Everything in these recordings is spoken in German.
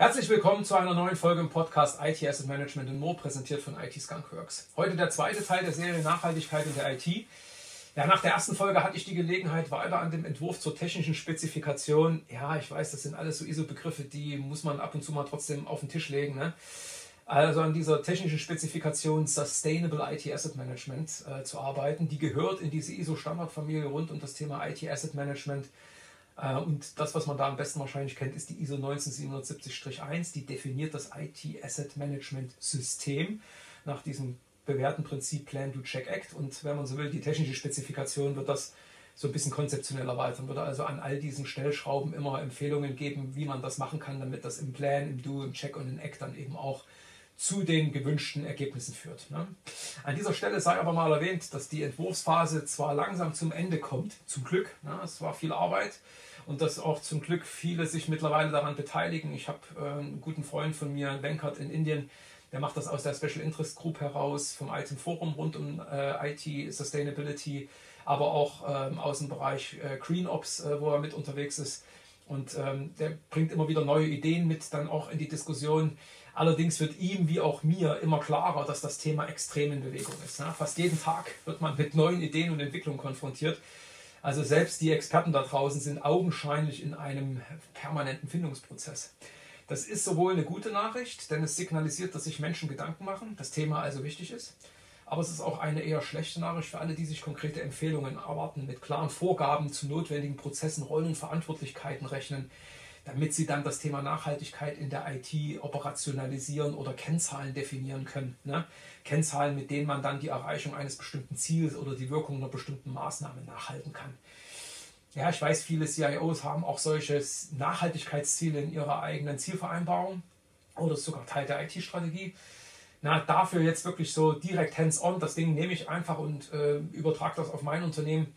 Herzlich willkommen zu einer neuen Folge im Podcast IT Asset Management in More, präsentiert von IT Skunkworks. Heute der zweite Teil der Serie Nachhaltigkeit in der IT. Ja, nach der ersten Folge hatte ich die Gelegenheit, weiter an dem Entwurf zur technischen Spezifikation. Ja, ich weiß, das sind alles so ISO-Begriffe, die muss man ab und zu mal trotzdem auf den Tisch legen. Ne? Also an dieser technischen Spezifikation Sustainable IT Asset Management äh, zu arbeiten. Die gehört in diese ISO-Standardfamilie rund um das Thema IT Asset Management äh, und das, was man da am besten wahrscheinlich kennt, ist die ISO 19770-1. Die definiert das IT Asset Management System nach diesem bewährten Prinzip Plan, Do, Check, Act. Und wenn man so will, die technische Spezifikation wird das so ein bisschen konzeptionell erweitern, würde also an all diesen Stellschrauben immer Empfehlungen geben, wie man das machen kann, damit das im Plan, im Do, im Check und im Act dann eben auch zu den gewünschten Ergebnissen führt. Ne? An dieser Stelle sei aber mal erwähnt, dass die Entwurfsphase zwar langsam zum Ende kommt, zum Glück, ne? es war viel Arbeit, und dass auch zum Glück viele sich mittlerweile daran beteiligen. Ich habe äh, einen guten Freund von mir, Venkert in Indien, der macht das aus der Special Interest Group heraus, vom ITIM Forum rund um äh, IT, Sustainability, aber auch ähm, aus dem Bereich äh, Green Ops, wo er mit unterwegs ist. Und ähm, der bringt immer wieder neue Ideen mit, dann auch in die Diskussion. Allerdings wird ihm wie auch mir immer klarer, dass das Thema extrem in Bewegung ist. Fast jeden Tag wird man mit neuen Ideen und Entwicklungen konfrontiert. Also selbst die Experten da draußen sind augenscheinlich in einem permanenten Findungsprozess. Das ist sowohl eine gute Nachricht, denn es signalisiert, dass sich Menschen Gedanken machen, das Thema also wichtig ist. Aber es ist auch eine eher schlechte Nachricht für alle, die sich konkrete Empfehlungen erwarten, mit klaren Vorgaben zu notwendigen Prozessen, Rollen und Verantwortlichkeiten rechnen, damit sie dann das Thema Nachhaltigkeit in der IT operationalisieren oder Kennzahlen definieren können. Ne? Kennzahlen, mit denen man dann die Erreichung eines bestimmten Ziels oder die Wirkung einer bestimmten Maßnahme nachhalten kann. Ja, ich weiß, viele CIOs haben auch solche Nachhaltigkeitsziele in ihrer eigenen Zielvereinbarung oder sogar Teil der IT-Strategie. Na, dafür jetzt wirklich so direkt hands-on, das Ding nehme ich einfach und äh, übertrage das auf mein Unternehmen,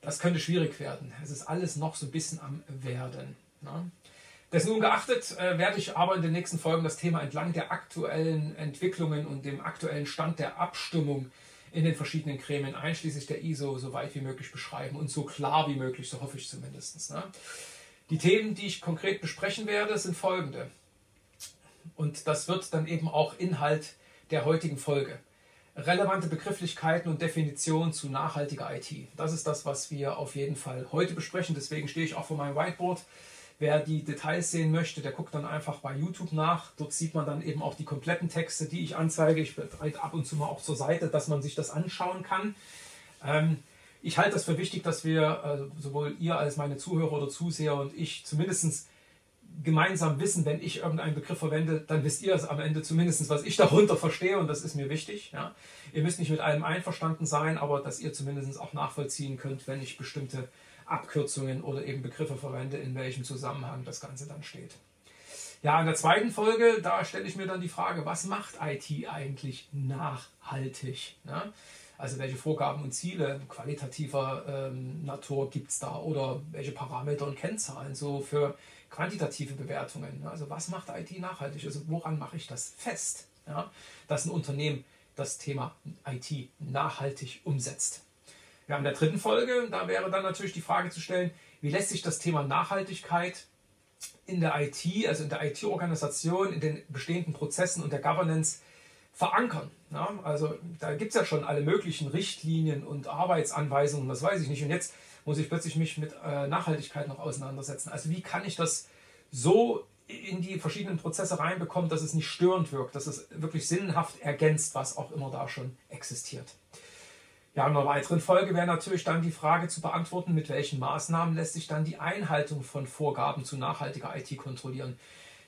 das könnte schwierig werden. Es ist alles noch so ein bisschen am Werden. Na? Dessen ungeachtet äh, werde ich aber in den nächsten Folgen das Thema entlang der aktuellen Entwicklungen und dem aktuellen Stand der Abstimmung in den verschiedenen Gremien, einschließlich der ISO, so weit wie möglich beschreiben und so klar wie möglich, so hoffe ich zumindest. Ne? Die Themen, die ich konkret besprechen werde, sind folgende. Und das wird dann eben auch Inhalt der heutigen Folge. Relevante Begrifflichkeiten und Definitionen zu nachhaltiger IT. Das ist das, was wir auf jeden Fall heute besprechen. Deswegen stehe ich auch vor meinem Whiteboard Wer die Details sehen möchte, der guckt dann einfach bei YouTube nach. Dort sieht man dann eben auch die kompletten Texte, die ich anzeige. Ich bereite ab und zu mal auch zur Seite, dass man sich das anschauen kann. Ähm, ich halte das für wichtig, dass wir, äh, sowohl ihr als meine Zuhörer oder Zuseher und ich zumindest gemeinsam wissen, wenn ich irgendeinen Begriff verwende, dann wisst ihr es am Ende zumindest, was ich darunter verstehe und das ist mir wichtig. Ja. Ihr müsst nicht mit allem einverstanden sein, aber dass ihr zumindest auch nachvollziehen könnt, wenn ich bestimmte Abkürzungen oder eben Begriffe verwende, in welchem Zusammenhang das Ganze dann steht. Ja, in der zweiten Folge, da stelle ich mir dann die Frage, was macht IT eigentlich nachhaltig? Ja? Also welche Vorgaben und Ziele qualitativer ähm, Natur gibt es da oder welche Parameter und Kennzahlen so für quantitative Bewertungen? Also was macht IT nachhaltig? Also woran mache ich das fest, ja? dass ein Unternehmen das Thema IT nachhaltig umsetzt? Ja, in der dritten Folge, da wäre dann natürlich die Frage zu stellen, wie lässt sich das Thema Nachhaltigkeit in der IT, also in der IT-Organisation, in den bestehenden Prozessen und der Governance verankern. Ja, also da gibt es ja schon alle möglichen Richtlinien und Arbeitsanweisungen, das weiß ich nicht. Und jetzt muss ich plötzlich mich mit äh, Nachhaltigkeit noch auseinandersetzen. Also wie kann ich das so in die verschiedenen Prozesse reinbekommen, dass es nicht störend wirkt, dass es wirklich sinnhaft ergänzt, was auch immer da schon existiert. Ja, in einer weiteren Folge wäre natürlich dann die Frage zu beantworten, mit welchen Maßnahmen lässt sich dann die Einhaltung von Vorgaben zu nachhaltiger IT kontrollieren.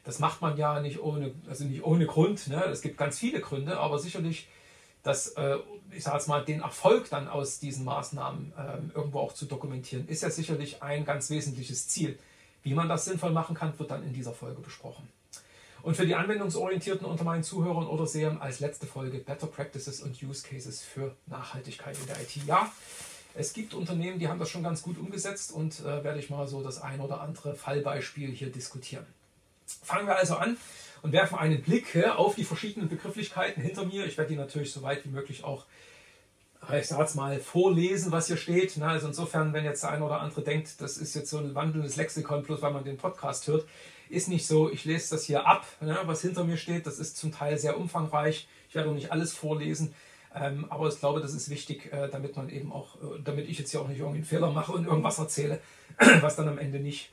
Das macht man ja nicht ohne, also nicht ohne Grund. Ne? Es gibt ganz viele Gründe, aber sicherlich, dass, äh, ich sage jetzt mal, den Erfolg dann aus diesen Maßnahmen äh, irgendwo auch zu dokumentieren, ist ja sicherlich ein ganz wesentliches Ziel. Wie man das sinnvoll machen kann, wird dann in dieser Folge besprochen. Und für die Anwendungsorientierten unter meinen Zuhörern oder Sehern als letzte Folge Better Practices und Use Cases für Nachhaltigkeit in der IT. Ja, es gibt Unternehmen, die haben das schon ganz gut umgesetzt und äh, werde ich mal so das ein oder andere Fallbeispiel hier diskutieren. Fangen wir also an und werfen einen Blick auf die verschiedenen Begrifflichkeiten hinter mir. Ich werde die natürlich so weit wie möglich auch ich sage jetzt mal, vorlesen, was hier steht. Also insofern, wenn jetzt der eine oder andere denkt, das ist jetzt so ein wandelndes Lexikon, bloß weil man den Podcast hört, ist nicht so. Ich lese das hier ab, was hinter mir steht. Das ist zum Teil sehr umfangreich. Ich werde auch nicht alles vorlesen. Ähm, aber ich glaube, das ist wichtig, äh, damit man eben auch, äh, damit ich jetzt hier auch nicht irgendwie einen Fehler mache und irgendwas erzähle, was dann am Ende nicht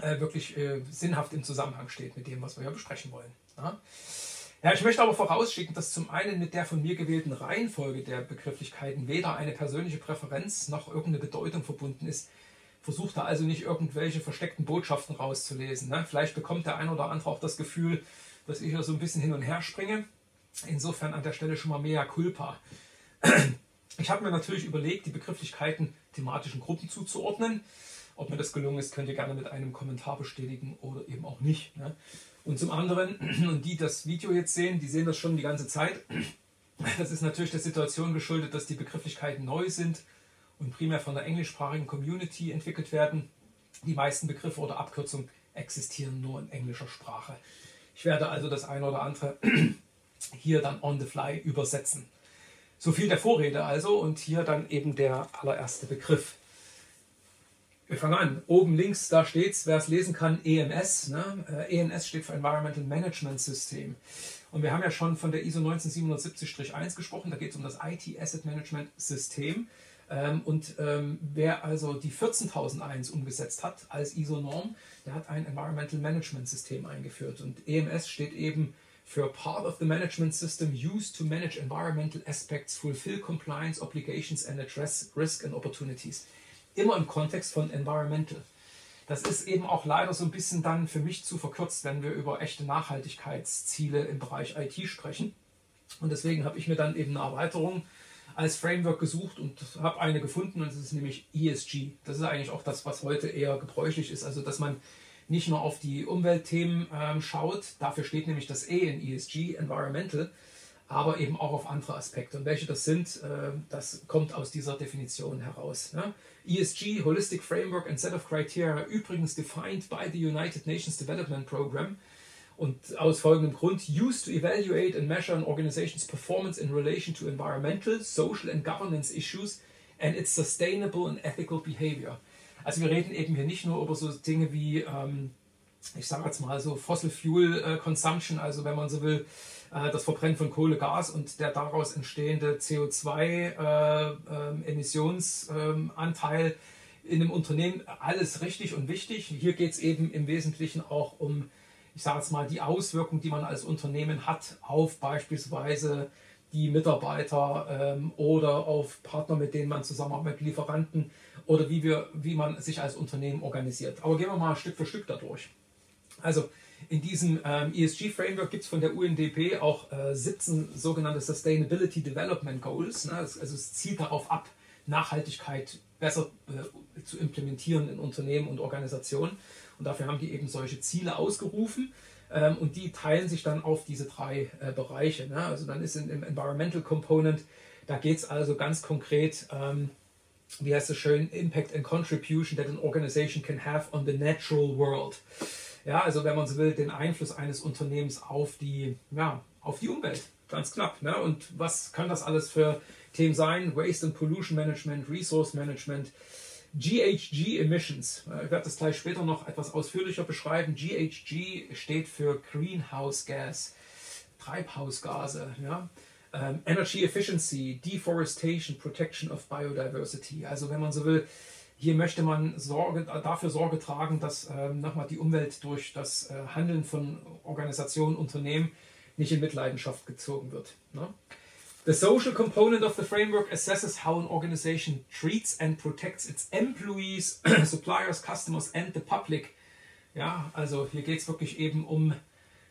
äh, wirklich sinnhaft im Zusammenhang steht mit dem, was wir hier besprechen wollen. Ja, ich möchte aber vorausschicken, dass zum einen mit der von mir gewählten Reihenfolge der Begrifflichkeiten weder eine persönliche Präferenz noch irgendeine Bedeutung verbunden ist. Versucht da also nicht irgendwelche versteckten Botschaften rauszulesen. Ne? Vielleicht bekommt der ein oder andere auch das Gefühl, dass ich hier so ein bisschen hin und her springe. Insofern an der Stelle schon mal mea culpa. Ich habe mir natürlich überlegt, die Begrifflichkeiten thematischen Gruppen zuzuordnen. Ob mir das gelungen ist, könnt ihr gerne mit einem Kommentar bestätigen oder eben auch nicht. Ne? Und zum anderen, und die das Video jetzt sehen, die sehen das schon die ganze Zeit. Das ist natürlich der Situation geschuldet, dass die Begrifflichkeiten neu sind und primär von der englischsprachigen Community entwickelt werden. Die meisten Begriffe oder Abkürzungen existieren nur in englischer Sprache. Ich werde also das eine oder andere hier dann on the fly übersetzen. So viel der Vorrede also und hier dann eben der allererste Begriff. Wir fangen an. Oben links, da steht es, wer es lesen kann, EMS. Ne? Äh, EMS steht für Environmental Management System. Und wir haben ja schon von der ISO 19770-1 gesprochen. Da geht es um das IT Asset Management System. Ähm, und ähm, wer also die 14001 umgesetzt hat als ISO-Norm, der hat ein Environmental Management System eingeführt. Und EMS steht eben für Part of the Management System used to manage environmental aspects, fulfill compliance obligations and address risk and opportunities immer im Kontext von Environmental. Das ist eben auch leider so ein bisschen dann für mich zu verkürzt, wenn wir über echte Nachhaltigkeitsziele im Bereich IT sprechen. Und deswegen habe ich mir dann eben eine Erweiterung als Framework gesucht und habe eine gefunden und das ist nämlich ESG. Das ist eigentlich auch das, was heute eher gebräuchlich ist, also dass man nicht nur auf die Umweltthemen ähm, schaut, dafür steht nämlich das E in ESG, Environmental, aber eben auch auf andere Aspekte. Und welche das sind, äh, das kommt aus dieser Definition heraus. ESG, Holistic Framework and Set of Criteria, übrigens defined by the United Nations Development Program. Und aus folgendem Grund, used to evaluate and measure an organization's performance in relation to environmental, social and governance issues and its sustainable and ethical behavior. Also wir reden eben hier nicht nur über so Dinge wie, ähm, ich sage jetzt mal so Fossil Fuel äh, Consumption, also wenn man so will, äh, das Verbrennen von Kohle, Gas und der daraus entstehende CO2-Emissionsanteil äh, ähm, in einem Unternehmen, alles richtig und wichtig. Hier geht es eben im Wesentlichen auch um, ich sage jetzt mal, die Auswirkungen, die man als Unternehmen hat auf beispielsweise die Mitarbeiter ähm, oder auf Partner, mit denen man zusammenarbeitet, Lieferanten oder wie, wir, wie man sich als Unternehmen organisiert. Aber gehen wir mal Stück für Stück dadurch. Also in diesem ähm, ESG-Framework gibt es von der UNDP auch äh, 17 sogenannte Sustainability Development Goals. Ne? Also es zielt darauf ab, Nachhaltigkeit besser äh, zu implementieren in Unternehmen und Organisationen. Und dafür haben die eben solche Ziele ausgerufen. Ähm, und die teilen sich dann auf diese drei äh, Bereiche. Ne? Also dann ist in, im Environmental Component, da geht es also ganz konkret, ähm, wie heißt es schön, Impact and Contribution that an organization can have on the natural world. Ja, also wenn man so will, den Einfluss eines Unternehmens auf die, ja, auf die Umwelt. Ganz knapp. Ne? Und was kann das alles für Themen sein? Waste and Pollution Management, Resource Management, GHG Emissions. Ich werde das gleich später noch etwas ausführlicher beschreiben. GHG steht für Greenhouse Gas, Treibhausgase. Ja? Um, Energy Efficiency, Deforestation, Protection of Biodiversity. Also wenn man so will, hier möchte man Sorge, dafür Sorge tragen, dass ähm, nochmal die Umwelt durch das äh, Handeln von Organisationen, Unternehmen nicht in Mitleidenschaft gezogen wird. Ne? The social component of the framework assesses how an organization treats and protects its employees, suppliers, customers and the public. Ja, also hier geht es wirklich eben um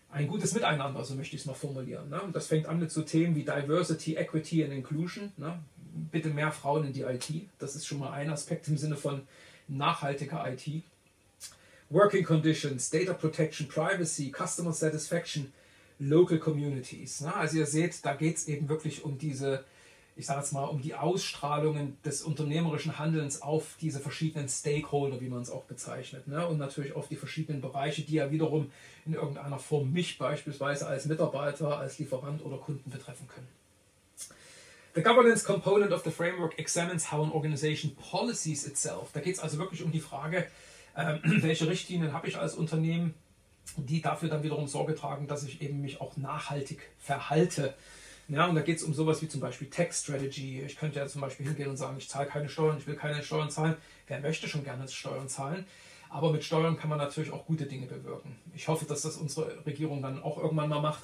ein gutes Miteinander, so möchte ich es mal formulieren. Ne? Das fängt an mit so Themen wie Diversity, Equity and Inclusion. Ne? bitte mehr Frauen in die IT. Das ist schon mal ein Aspekt im Sinne von nachhaltiger IT. Working Conditions, Data Protection, Privacy, Customer Satisfaction, Local Communities. Also ihr seht, da geht es eben wirklich um diese ich sage jetzt mal, um die Ausstrahlungen des unternehmerischen Handelns auf diese verschiedenen Stakeholder, wie man es auch bezeichnet, ne? und natürlich auf die verschiedenen Bereiche, die ja wiederum in irgendeiner Form mich beispielsweise als Mitarbeiter, als Lieferant oder Kunden betreffen können. The governance component of the framework examines how an organization policies itself. Da geht es also wirklich um die Frage, äh, welche Richtlinien habe ich als Unternehmen, die dafür dann wiederum Sorge tragen, dass ich eben mich auch nachhaltig verhalte. Ja, und da geht es um sowas wie zum Beispiel Tax Strategy. Ich könnte ja zum Beispiel hingehen und sagen, ich zahle keine Steuern, ich will keine Steuern zahlen. Wer möchte schon gerne Steuern zahlen? Aber mit Steuern kann man natürlich auch gute Dinge bewirken. Ich hoffe, dass das unsere Regierung dann auch irgendwann mal macht.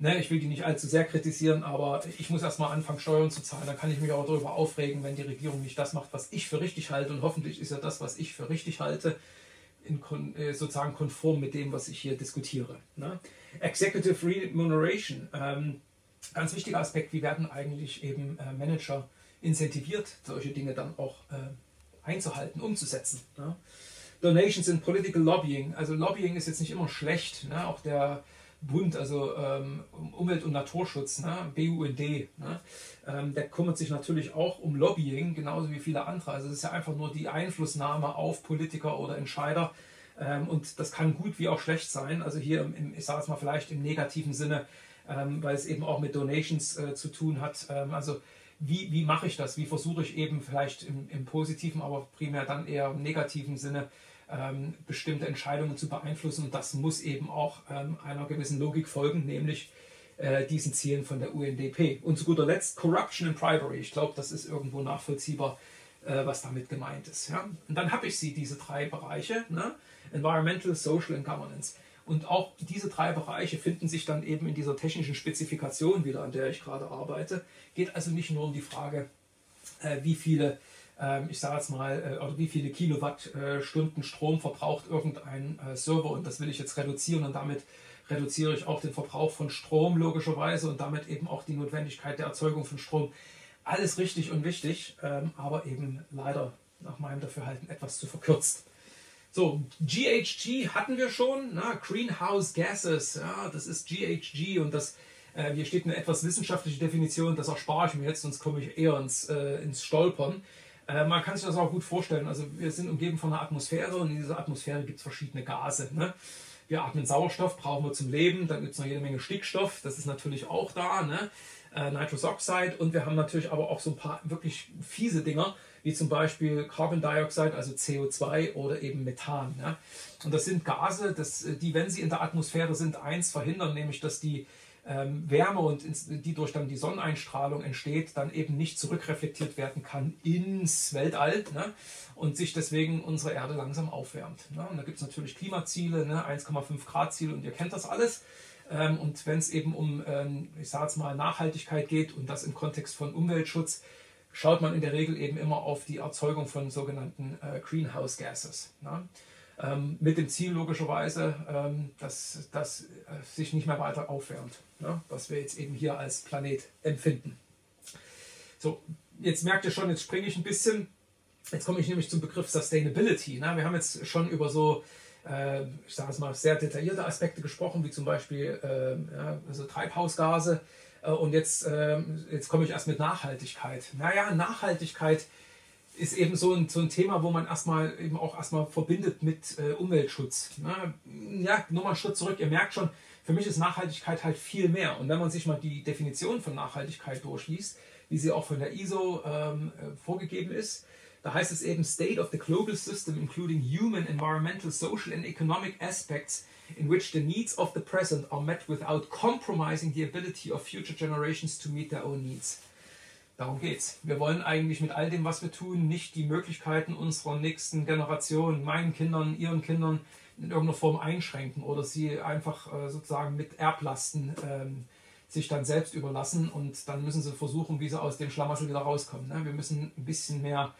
Ne, ich will die nicht allzu sehr kritisieren, aber ich muss erstmal anfangen, Steuern zu zahlen. Dann kann ich mich auch darüber aufregen, wenn die Regierung nicht das macht, was ich für richtig halte. Und hoffentlich ist ja das, was ich für richtig halte, in, äh, sozusagen konform mit dem, was ich hier diskutiere. Ne? Executive Remuneration. Ähm, ganz wichtiger Aspekt, wie werden eigentlich eben äh, Manager incentiviert, solche Dinge dann auch äh, einzuhalten, umzusetzen. Ne? Donations in Political Lobbying. Also Lobbying ist jetzt nicht immer schlecht. Ne? Auch der Bund, also ähm, Umwelt- und Naturschutz, ne? BUND, ne? Ähm, der kümmert sich natürlich auch um Lobbying, genauso wie viele andere. Also es ist ja einfach nur die Einflussnahme auf Politiker oder Entscheider. Ähm, und das kann gut wie auch schlecht sein. Also hier, im, ich sage es mal vielleicht im negativen Sinne, ähm, weil es eben auch mit Donations äh, zu tun hat. Ähm, also wie, wie mache ich das? Wie versuche ich eben vielleicht im, im positiven, aber primär dann eher im negativen Sinne ähm, bestimmte Entscheidungen zu beeinflussen. Und das muss eben auch ähm, einer gewissen Logik folgen, nämlich äh, diesen Zielen von der UNDP. Und zu guter Letzt Corruption and Bribery. Ich glaube, das ist irgendwo nachvollziehbar, äh, was damit gemeint ist. Ja? Und dann habe ich sie, diese drei Bereiche, ne? Environmental, Social and Governance. Und auch diese drei Bereiche finden sich dann eben in dieser technischen Spezifikation wieder, an der ich gerade arbeite. Geht also nicht nur um die Frage, äh, wie viele ich sage jetzt mal, äh, wie viele Kilowattstunden Strom verbraucht irgendein äh, Server und das will ich jetzt reduzieren und damit reduziere ich auch den Verbrauch von Strom logischerweise und damit eben auch die Notwendigkeit der Erzeugung von Strom. Alles richtig und wichtig, ähm, aber eben leider nach meinem Dafürhalten etwas zu verkürzt. So, GHG hatten wir schon, na, Greenhouse Gases, ja, das ist GHG und das, äh, hier steht eine etwas wissenschaftliche Definition, das erspare ich mir jetzt, sonst komme ich eher ins, äh, ins Stolpern. Äh, man kann sich das auch gut vorstellen. Also wir sind umgeben von einer Atmosphäre und in dieser Atmosphäre gibt es verschiedene Gase. Ne? Wir atmen Sauerstoff, brauchen wir zum Leben. Dann gibt es noch jede Menge Stickstoff, das ist natürlich auch da. Ne? Äh, Nitrous Oxide und wir haben natürlich aber auch so ein paar wirklich fiese Dinger, wie zum Beispiel Carbon Dioxide, also CO2 oder eben Methan. Ne? Und das sind Gase, das, die, wenn sie in der Atmosphäre sind, eins verhindern, nämlich dass die ähm, Wärme und die durch dann die Sonneneinstrahlung entsteht, dann eben nicht zurückreflektiert werden kann ins Weltall ne? und sich deswegen unsere Erde langsam aufwärmt. Ne? Und da gibt es natürlich Klimaziele, ne? 1,5 Grad Ziele und ihr kennt das alles. Ähm, und wenn es eben um, ähm, ich sage jetzt mal, Nachhaltigkeit geht und das im Kontext von Umweltschutz, schaut man in der Regel eben immer auf die Erzeugung von sogenannten äh, Greenhouse Gases. Ne? Ähm, mit dem Ziel logischerweise, ähm, dass das äh, sich nicht mehr weiter aufwärmt, ne? was wir jetzt eben hier als Planet empfinden. So, jetzt merkt ihr schon, jetzt springe ich ein bisschen. Jetzt komme ich nämlich zum Begriff Sustainability. Ne? Wir haben jetzt schon über so, äh, ich sage es mal, sehr detaillierte Aspekte gesprochen, wie zum Beispiel äh, ja, also Treibhausgase. Äh, und jetzt, ähm, jetzt komme ich erst mit Nachhaltigkeit. Naja, Nachhaltigkeit ist eben so ein, so ein Thema, wo man erstmal eben auch erstmal verbindet mit äh, Umweltschutz. Ne? Ja, nur mal einen Schritt zurück. Ihr merkt schon, für mich ist Nachhaltigkeit halt viel mehr. Und wenn man sich mal die Definition von Nachhaltigkeit durchliest, wie sie auch von der ISO ähm, äh, vorgegeben ist, da heißt es eben State of the global system, including human, environmental, social and economic aspects in which the needs of the present are met without compromising the ability of future generations to meet their own needs. Darum geht's. Wir wollen eigentlich mit all dem, was wir tun, nicht die Möglichkeiten unserer nächsten Generation, meinen Kindern, ihren Kindern in irgendeiner Form einschränken oder sie einfach äh, sozusagen mit Erblasten ähm, sich dann selbst überlassen und dann müssen sie versuchen, wie sie aus dem Schlamassel wieder rauskommen. Ne? Wir müssen ein bisschen mehr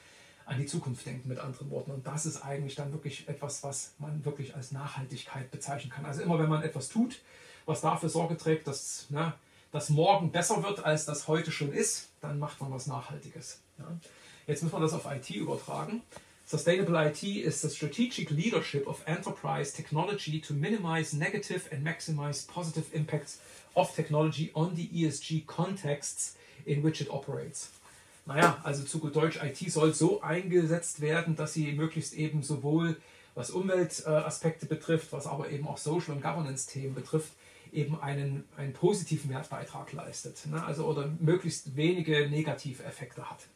an die Zukunft denken, mit anderen Worten. Und das ist eigentlich dann wirklich etwas, was man wirklich als Nachhaltigkeit bezeichnen kann. Also immer wenn man etwas tut, was dafür Sorge trägt, dass ne, das morgen besser wird, als das heute schon ist, dann macht man was Nachhaltiges. Ja. Jetzt muss man das auf IT übertragen. Sustainable IT is the strategic leadership of enterprise technology to minimize negative and maximize positive impacts of technology on the ESG contexts in which it operates. Naja, also zu gut Deutsch, IT soll so eingesetzt werden, dass sie möglichst eben sowohl was Umweltaspekte betrifft, was aber eben auch Social- und Governance-Themen betrifft, eben einen, einen positiven Wertbeitrag leistet. Ne? Also oder möglichst wenige negative Effekte hat.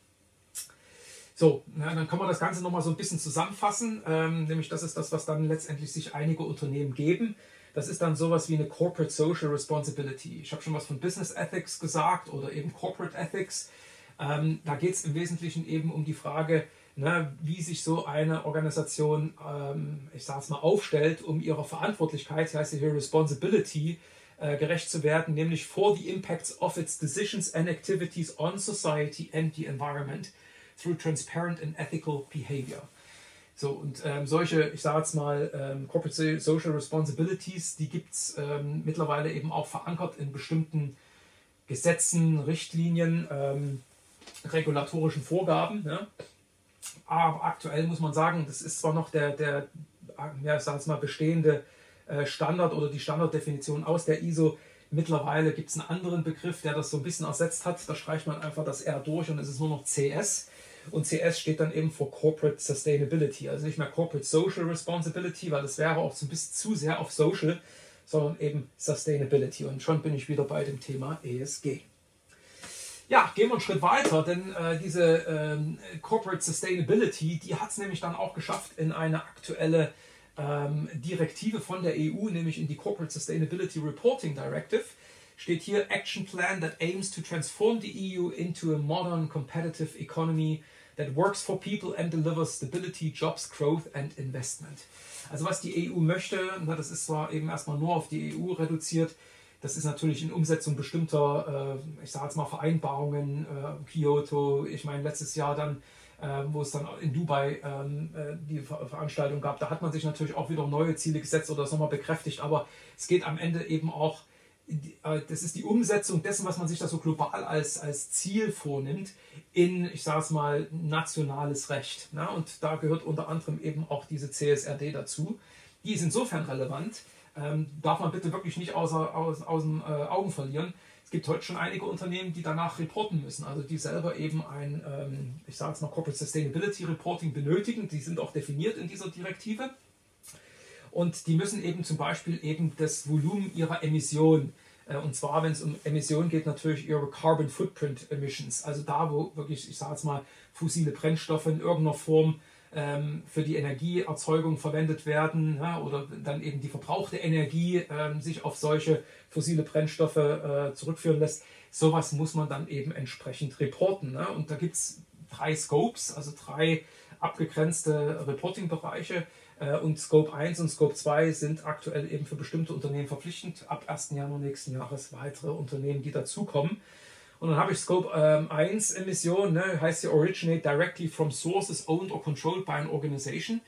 So, na, dann kann man das Ganze nochmal so ein bisschen zusammenfassen. Ähm, nämlich das ist das, was dann letztendlich sich einige Unternehmen geben. Das ist dann sowas wie eine Corporate Social Responsibility. Ich habe schon was von Business Ethics gesagt oder eben Corporate Ethics. Ähm, da geht es im Wesentlichen eben um die Frage, ne, wie sich so eine Organisation, ähm, ich sage es mal, aufstellt, um ihrer Verantwortlichkeit, heißt hier Responsibility, äh, gerecht zu werden, nämlich for the impacts of its decisions and activities on society and the environment through transparent and ethical behavior. So, und ähm, solche, ich sage jetzt mal, ähm, Corporate Social Responsibilities, die gibt es ähm, mittlerweile eben auch verankert in bestimmten Gesetzen, Richtlinien, ähm, regulatorischen Vorgaben. Ne? Aber aktuell muss man sagen, das ist zwar noch der, der ja, ich mal, bestehende äh, Standard oder die Standarddefinition aus der ISO. Mittlerweile gibt es einen anderen Begriff, der das so ein bisschen ersetzt hat. Da streicht man einfach das R durch und es ist nur noch CS. Und CS steht dann eben für Corporate Sustainability, also nicht mehr Corporate Social Responsibility, weil das wäre auch so ein bisschen zu sehr auf Social, sondern eben Sustainability. Und schon bin ich wieder bei dem Thema ESG. Ja, gehen wir einen Schritt weiter, denn äh, diese ähm, Corporate Sustainability, die hat es nämlich dann auch geschafft in eine aktuelle ähm, Direktive von der EU, nämlich in die Corporate Sustainability Reporting Directive steht hier Action Plan that aims to transform the EU into a modern competitive economy that works for people and delivers stability, jobs, growth and investment. Also was die EU möchte, das ist zwar eben erstmal nur auf die EU reduziert, das ist natürlich in Umsetzung bestimmter, äh, ich sage jetzt mal Vereinbarungen, äh, Kyoto, ich meine letztes Jahr dann, äh, wo es dann in Dubai ähm, äh, die Ver Veranstaltung gab, da hat man sich natürlich auch wieder neue Ziele gesetzt oder das nochmal bekräftigt, aber es geht am Ende eben auch äh, das ist die Umsetzung dessen, was man sich da so global als, als Ziel vornimmt, in, ich sage es mal, nationales Recht. Ne? Und da gehört unter anderem eben auch diese CSRD dazu. Die ist insofern relevant, ähm, darf man bitte wirklich nicht außer, aus, aus den äh, Augen verlieren. Es gibt heute schon einige Unternehmen, die danach reporten müssen, also die selber eben ein, ähm, ich sage es mal, Corporate Sustainability Reporting benötigen. Die sind auch definiert in dieser Direktive. Und die müssen eben zum Beispiel eben das Volumen ihrer Emissionen, äh, und zwar wenn es um Emissionen geht, natürlich ihre Carbon Footprint Emissions, also da, wo wirklich, ich sage jetzt mal, fossile Brennstoffe in irgendeiner Form für die Energieerzeugung verwendet werden oder dann eben die verbrauchte Energie ähm, sich auf solche fossile Brennstoffe äh, zurückführen lässt. Sowas muss man dann eben entsprechend reporten. Ne? Und da gibt es drei Scopes, also drei abgegrenzte Reporting-Bereiche. Äh, und Scope 1 und Scope 2 sind aktuell eben für bestimmte Unternehmen verpflichtend. Ab 1. Januar nächsten Jahres weitere Unternehmen, die dazukommen. Und dann habe ich Scope ähm, 1 Emission, ne, heißt ja Originate directly from sources owned or controlled by an organization.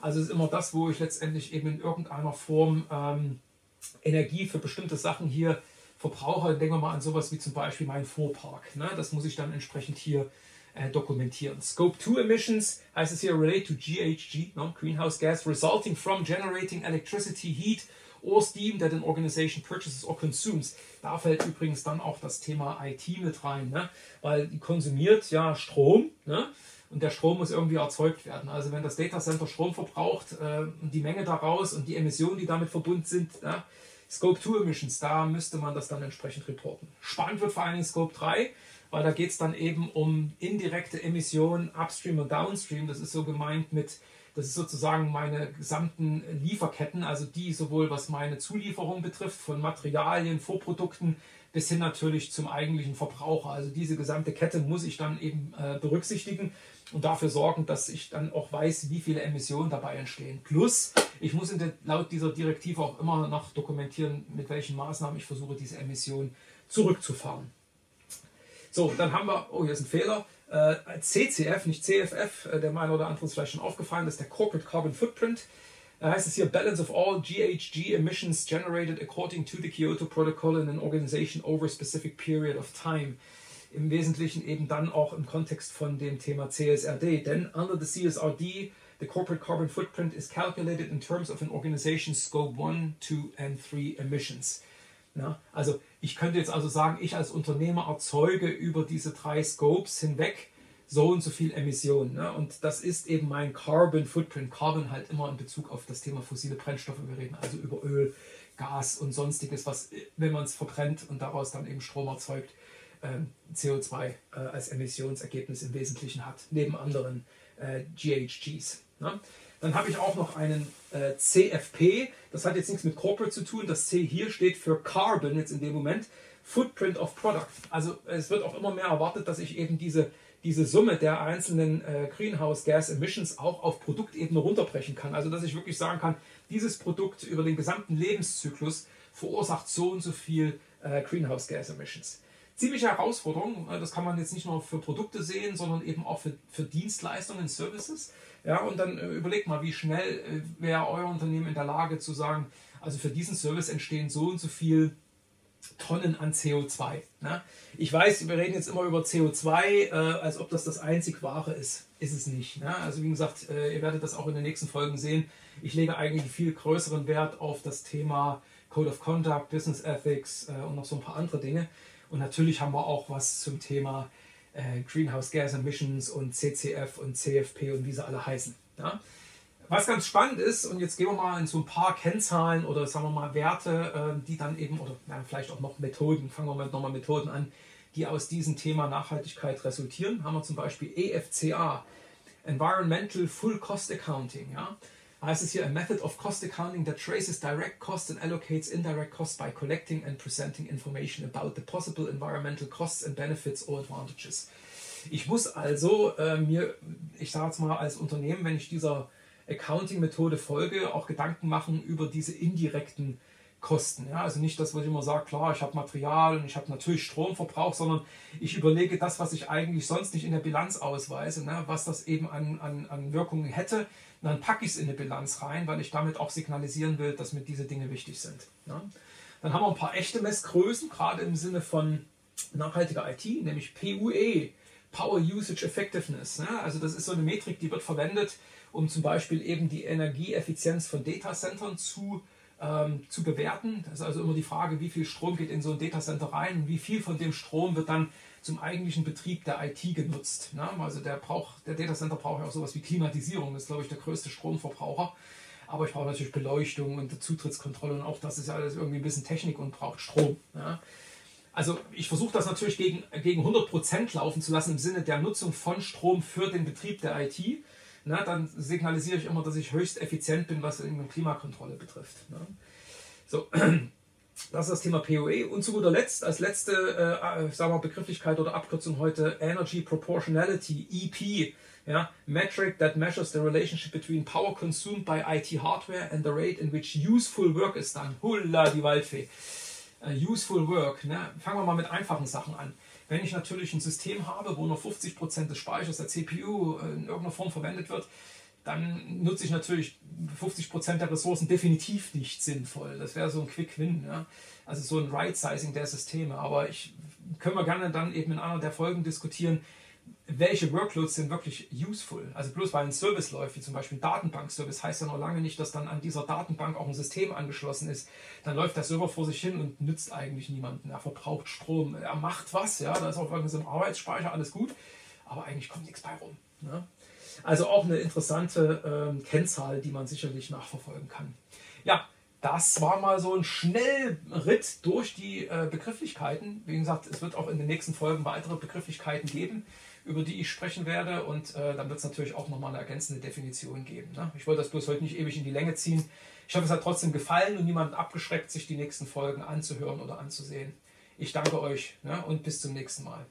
Also ist immer das, wo ich letztendlich eben in irgendeiner Form ähm, Energie für bestimmte Sachen hier verbrauche. Denken wir mal an sowas wie zum Beispiel meinen Fuhrpark. Ne? Das muss ich dann entsprechend hier äh, dokumentieren. Scope 2 Emissions heißt es hier relate to GHG, no? Greenhouse Gas, resulting from generating electricity, heat or steam that an organization purchases or consumes. Da fällt übrigens dann auch das Thema IT mit rein, ne? weil die konsumiert ja Strom ne? und der Strom muss irgendwie erzeugt werden. Also wenn das Datacenter Strom verbraucht, äh, die Menge daraus und die Emissionen, die damit verbunden sind, ne? Scope 2 Emissions, da müsste man das dann entsprechend reporten. Spannend wird vor Dingen Scope 3 weil da geht es dann eben um indirekte Emissionen upstream und downstream. Das ist so gemeint mit, das ist sozusagen meine gesamten Lieferketten, also die sowohl was meine Zulieferung betrifft, von Materialien, Vorprodukten bis hin natürlich zum eigentlichen Verbraucher. Also diese gesamte Kette muss ich dann eben äh, berücksichtigen und dafür sorgen, dass ich dann auch weiß, wie viele Emissionen dabei entstehen. Plus, ich muss der, laut dieser Direktive auch immer noch dokumentieren, mit welchen Maßnahmen ich versuche, diese Emissionen zurückzufahren. So, dann haben wir, oh, hier ist ein Fehler. Äh, CCF, nicht CFF, äh, der meine oder andere ist vielleicht schon aufgefallen, ist der Corporate Carbon Footprint. Da heißt es hier Balance of all GHG emissions generated according to the Kyoto Protocol in an organization over a specific period of time. Im Wesentlichen eben dann auch im Kontext von dem Thema CSRD. Denn under the CSRD, the corporate carbon footprint is calculated in terms of an organization's scope 1, 2 and 3 emissions. Ja, also ich könnte jetzt also sagen, ich als Unternehmer erzeuge über diese drei Scopes hinweg so und so viel Emissionen. Ne? Und das ist eben mein Carbon Footprint. Carbon halt immer in Bezug auf das Thema fossile Brennstoffe. Wir reden also über Öl, Gas und sonstiges, was, wenn man es verbrennt und daraus dann eben Strom erzeugt, ähm, CO2 äh, als Emissionsergebnis im Wesentlichen hat, neben anderen äh, GHGs. Ne? Dann habe ich auch noch einen äh, CFP, das hat jetzt nichts mit Corporate zu tun, das C hier steht für Carbon jetzt in dem Moment, Footprint of Product. Also es wird auch immer mehr erwartet, dass ich eben diese diese Summe der einzelnen äh, Greenhouse Gas Emissions auch auf Produktebene runterbrechen kann. Also dass ich wirklich sagen kann, dieses Produkt über den gesamten Lebenszyklus verursacht so und so viel äh, Greenhouse Gas Emissions. Ziemliche Herausforderung, das kann man jetzt nicht nur für Produkte sehen, sondern eben auch für, für Dienstleistungen, Services. Ja, und dann äh, überlegt mal, wie schnell äh, wäre euer Unternehmen in der Lage zu sagen, also für diesen Service entstehen so und so viel Tonnen an CO2. Ne? Ich weiß, wir reden jetzt immer über CO2, äh, als ob das das einzig wahre ist. Ist es nicht. Ne? Also wie gesagt, äh, ihr werdet das auch in den nächsten Folgen sehen. Ich lege eigentlich viel größeren Wert auf das Thema Code of Conduct, Business Ethics äh, und noch so ein paar andere Dinge. Und natürlich haben wir auch was zum Thema äh, Greenhouse Gas Emissions und CCF und CFP und wie sie alle heißen. Ja? Was ganz spannend ist, und jetzt gehen wir mal in so ein paar Kennzahlen oder sagen wir mal Werte, ähm, die dann eben, oder ja, vielleicht auch noch Methoden, fangen wir mit nochmal Methoden an, die aus diesem Thema Nachhaltigkeit resultieren. Haben wir zum Beispiel EFCA, Environmental Full Cost Accounting. Ja? Heißt es hier, a method of cost accounting that traces direct costs and allocates indirect costs by collecting and presenting information about the possible environmental costs and benefits or advantages. Ich muss also äh, mir, ich sage jetzt mal als Unternehmen, wenn ich dieser Accounting-Methode folge, auch Gedanken machen über diese indirekten Kosten. Ja, also nicht das, was ich immer sage, klar, ich habe Material und ich habe natürlich Stromverbrauch, sondern ich überlege das, was ich eigentlich sonst nicht in der Bilanz ausweise, ne, was das eben an, an, an Wirkungen hätte. Und dann packe ich es in eine Bilanz rein, weil ich damit auch signalisieren will, dass mir diese Dinge wichtig sind. Ja. Dann haben wir ein paar echte Messgrößen, gerade im Sinne von nachhaltiger IT, nämlich PUE, Power Usage Effectiveness. Ne? Also das ist so eine Metrik, die wird verwendet, um zum Beispiel eben die Energieeffizienz von Datacentern zu, ähm, zu bewerten. Das ist also immer die Frage, wie viel Strom geht in so ein Datacenter rein und wie viel von dem Strom wird dann zum eigentlichen Betrieb der IT genutzt. Ne? Also der, braucht, der Datacenter braucht ja auch sowas wie Klimatisierung, das ist glaube ich der größte Stromverbraucher. Aber ich brauche natürlich Beleuchtung und Zutrittskontrolle und auch das ist ja alles irgendwie ein bisschen Technik und braucht Strom. Ja? Also ich versuche das natürlich gegen, gegen 100% laufen zu lassen im Sinne der Nutzung von Strom für den Betrieb der IT na, dann signalisiere ich immer, dass ich höchst effizient bin, was Klimakontrolle betrifft. Ne? So, das ist das Thema POE. Und zu guter Letzt, als letzte äh, äh, sagen wir Begrifflichkeit oder Abkürzung heute, Energy Proportionality, EP. Ja, metric that measures the relationship between power consumed by IT hardware and the rate in which useful work is done. Hulla, die Waldfee. Uh, useful work. Ne? Fangen wir mal mit einfachen Sachen an. Wenn ich natürlich ein System habe, wo nur 50% des Speichers der CPU in irgendeiner Form verwendet wird, dann nutze ich natürlich 50% der Ressourcen definitiv nicht sinnvoll. Das wäre so ein Quick-Win. Ja? Also so ein Right-Sizing der Systeme. Aber ich können wir gerne dann eben in einer der Folgen diskutieren, welche Workloads sind wirklich useful. Also bloß weil ein Service läuft, wie zum Beispiel ein Datenbank-Service, heißt ja noch lange nicht, dass dann an dieser Datenbank auch ein System angeschlossen ist. Dann läuft der Server vor sich hin und nützt eigentlich niemanden. Er verbraucht Strom, er macht was, ja, da ist auch irgendwas im Arbeitsspeicher, alles gut, aber eigentlich kommt nichts bei rum. Ne? Also auch eine interessante ähm, Kennzahl, die man sicherlich nachverfolgen kann. Ja, das war mal so ein Schnellritt durch die äh, Begrifflichkeiten. Wie gesagt, es wird auch in den nächsten Folgen weitere Begrifflichkeiten geben über die ich sprechen werde. Und äh, dann wird es natürlich auch nochmal eine ergänzende Definition geben. Ne? Ich wollte das bloß heute nicht ewig in die Länge ziehen. Ich hoffe, es hat trotzdem gefallen und niemanden abgeschreckt, sich die nächsten Folgen anzuhören oder anzusehen. Ich danke euch ne? und bis zum nächsten Mal.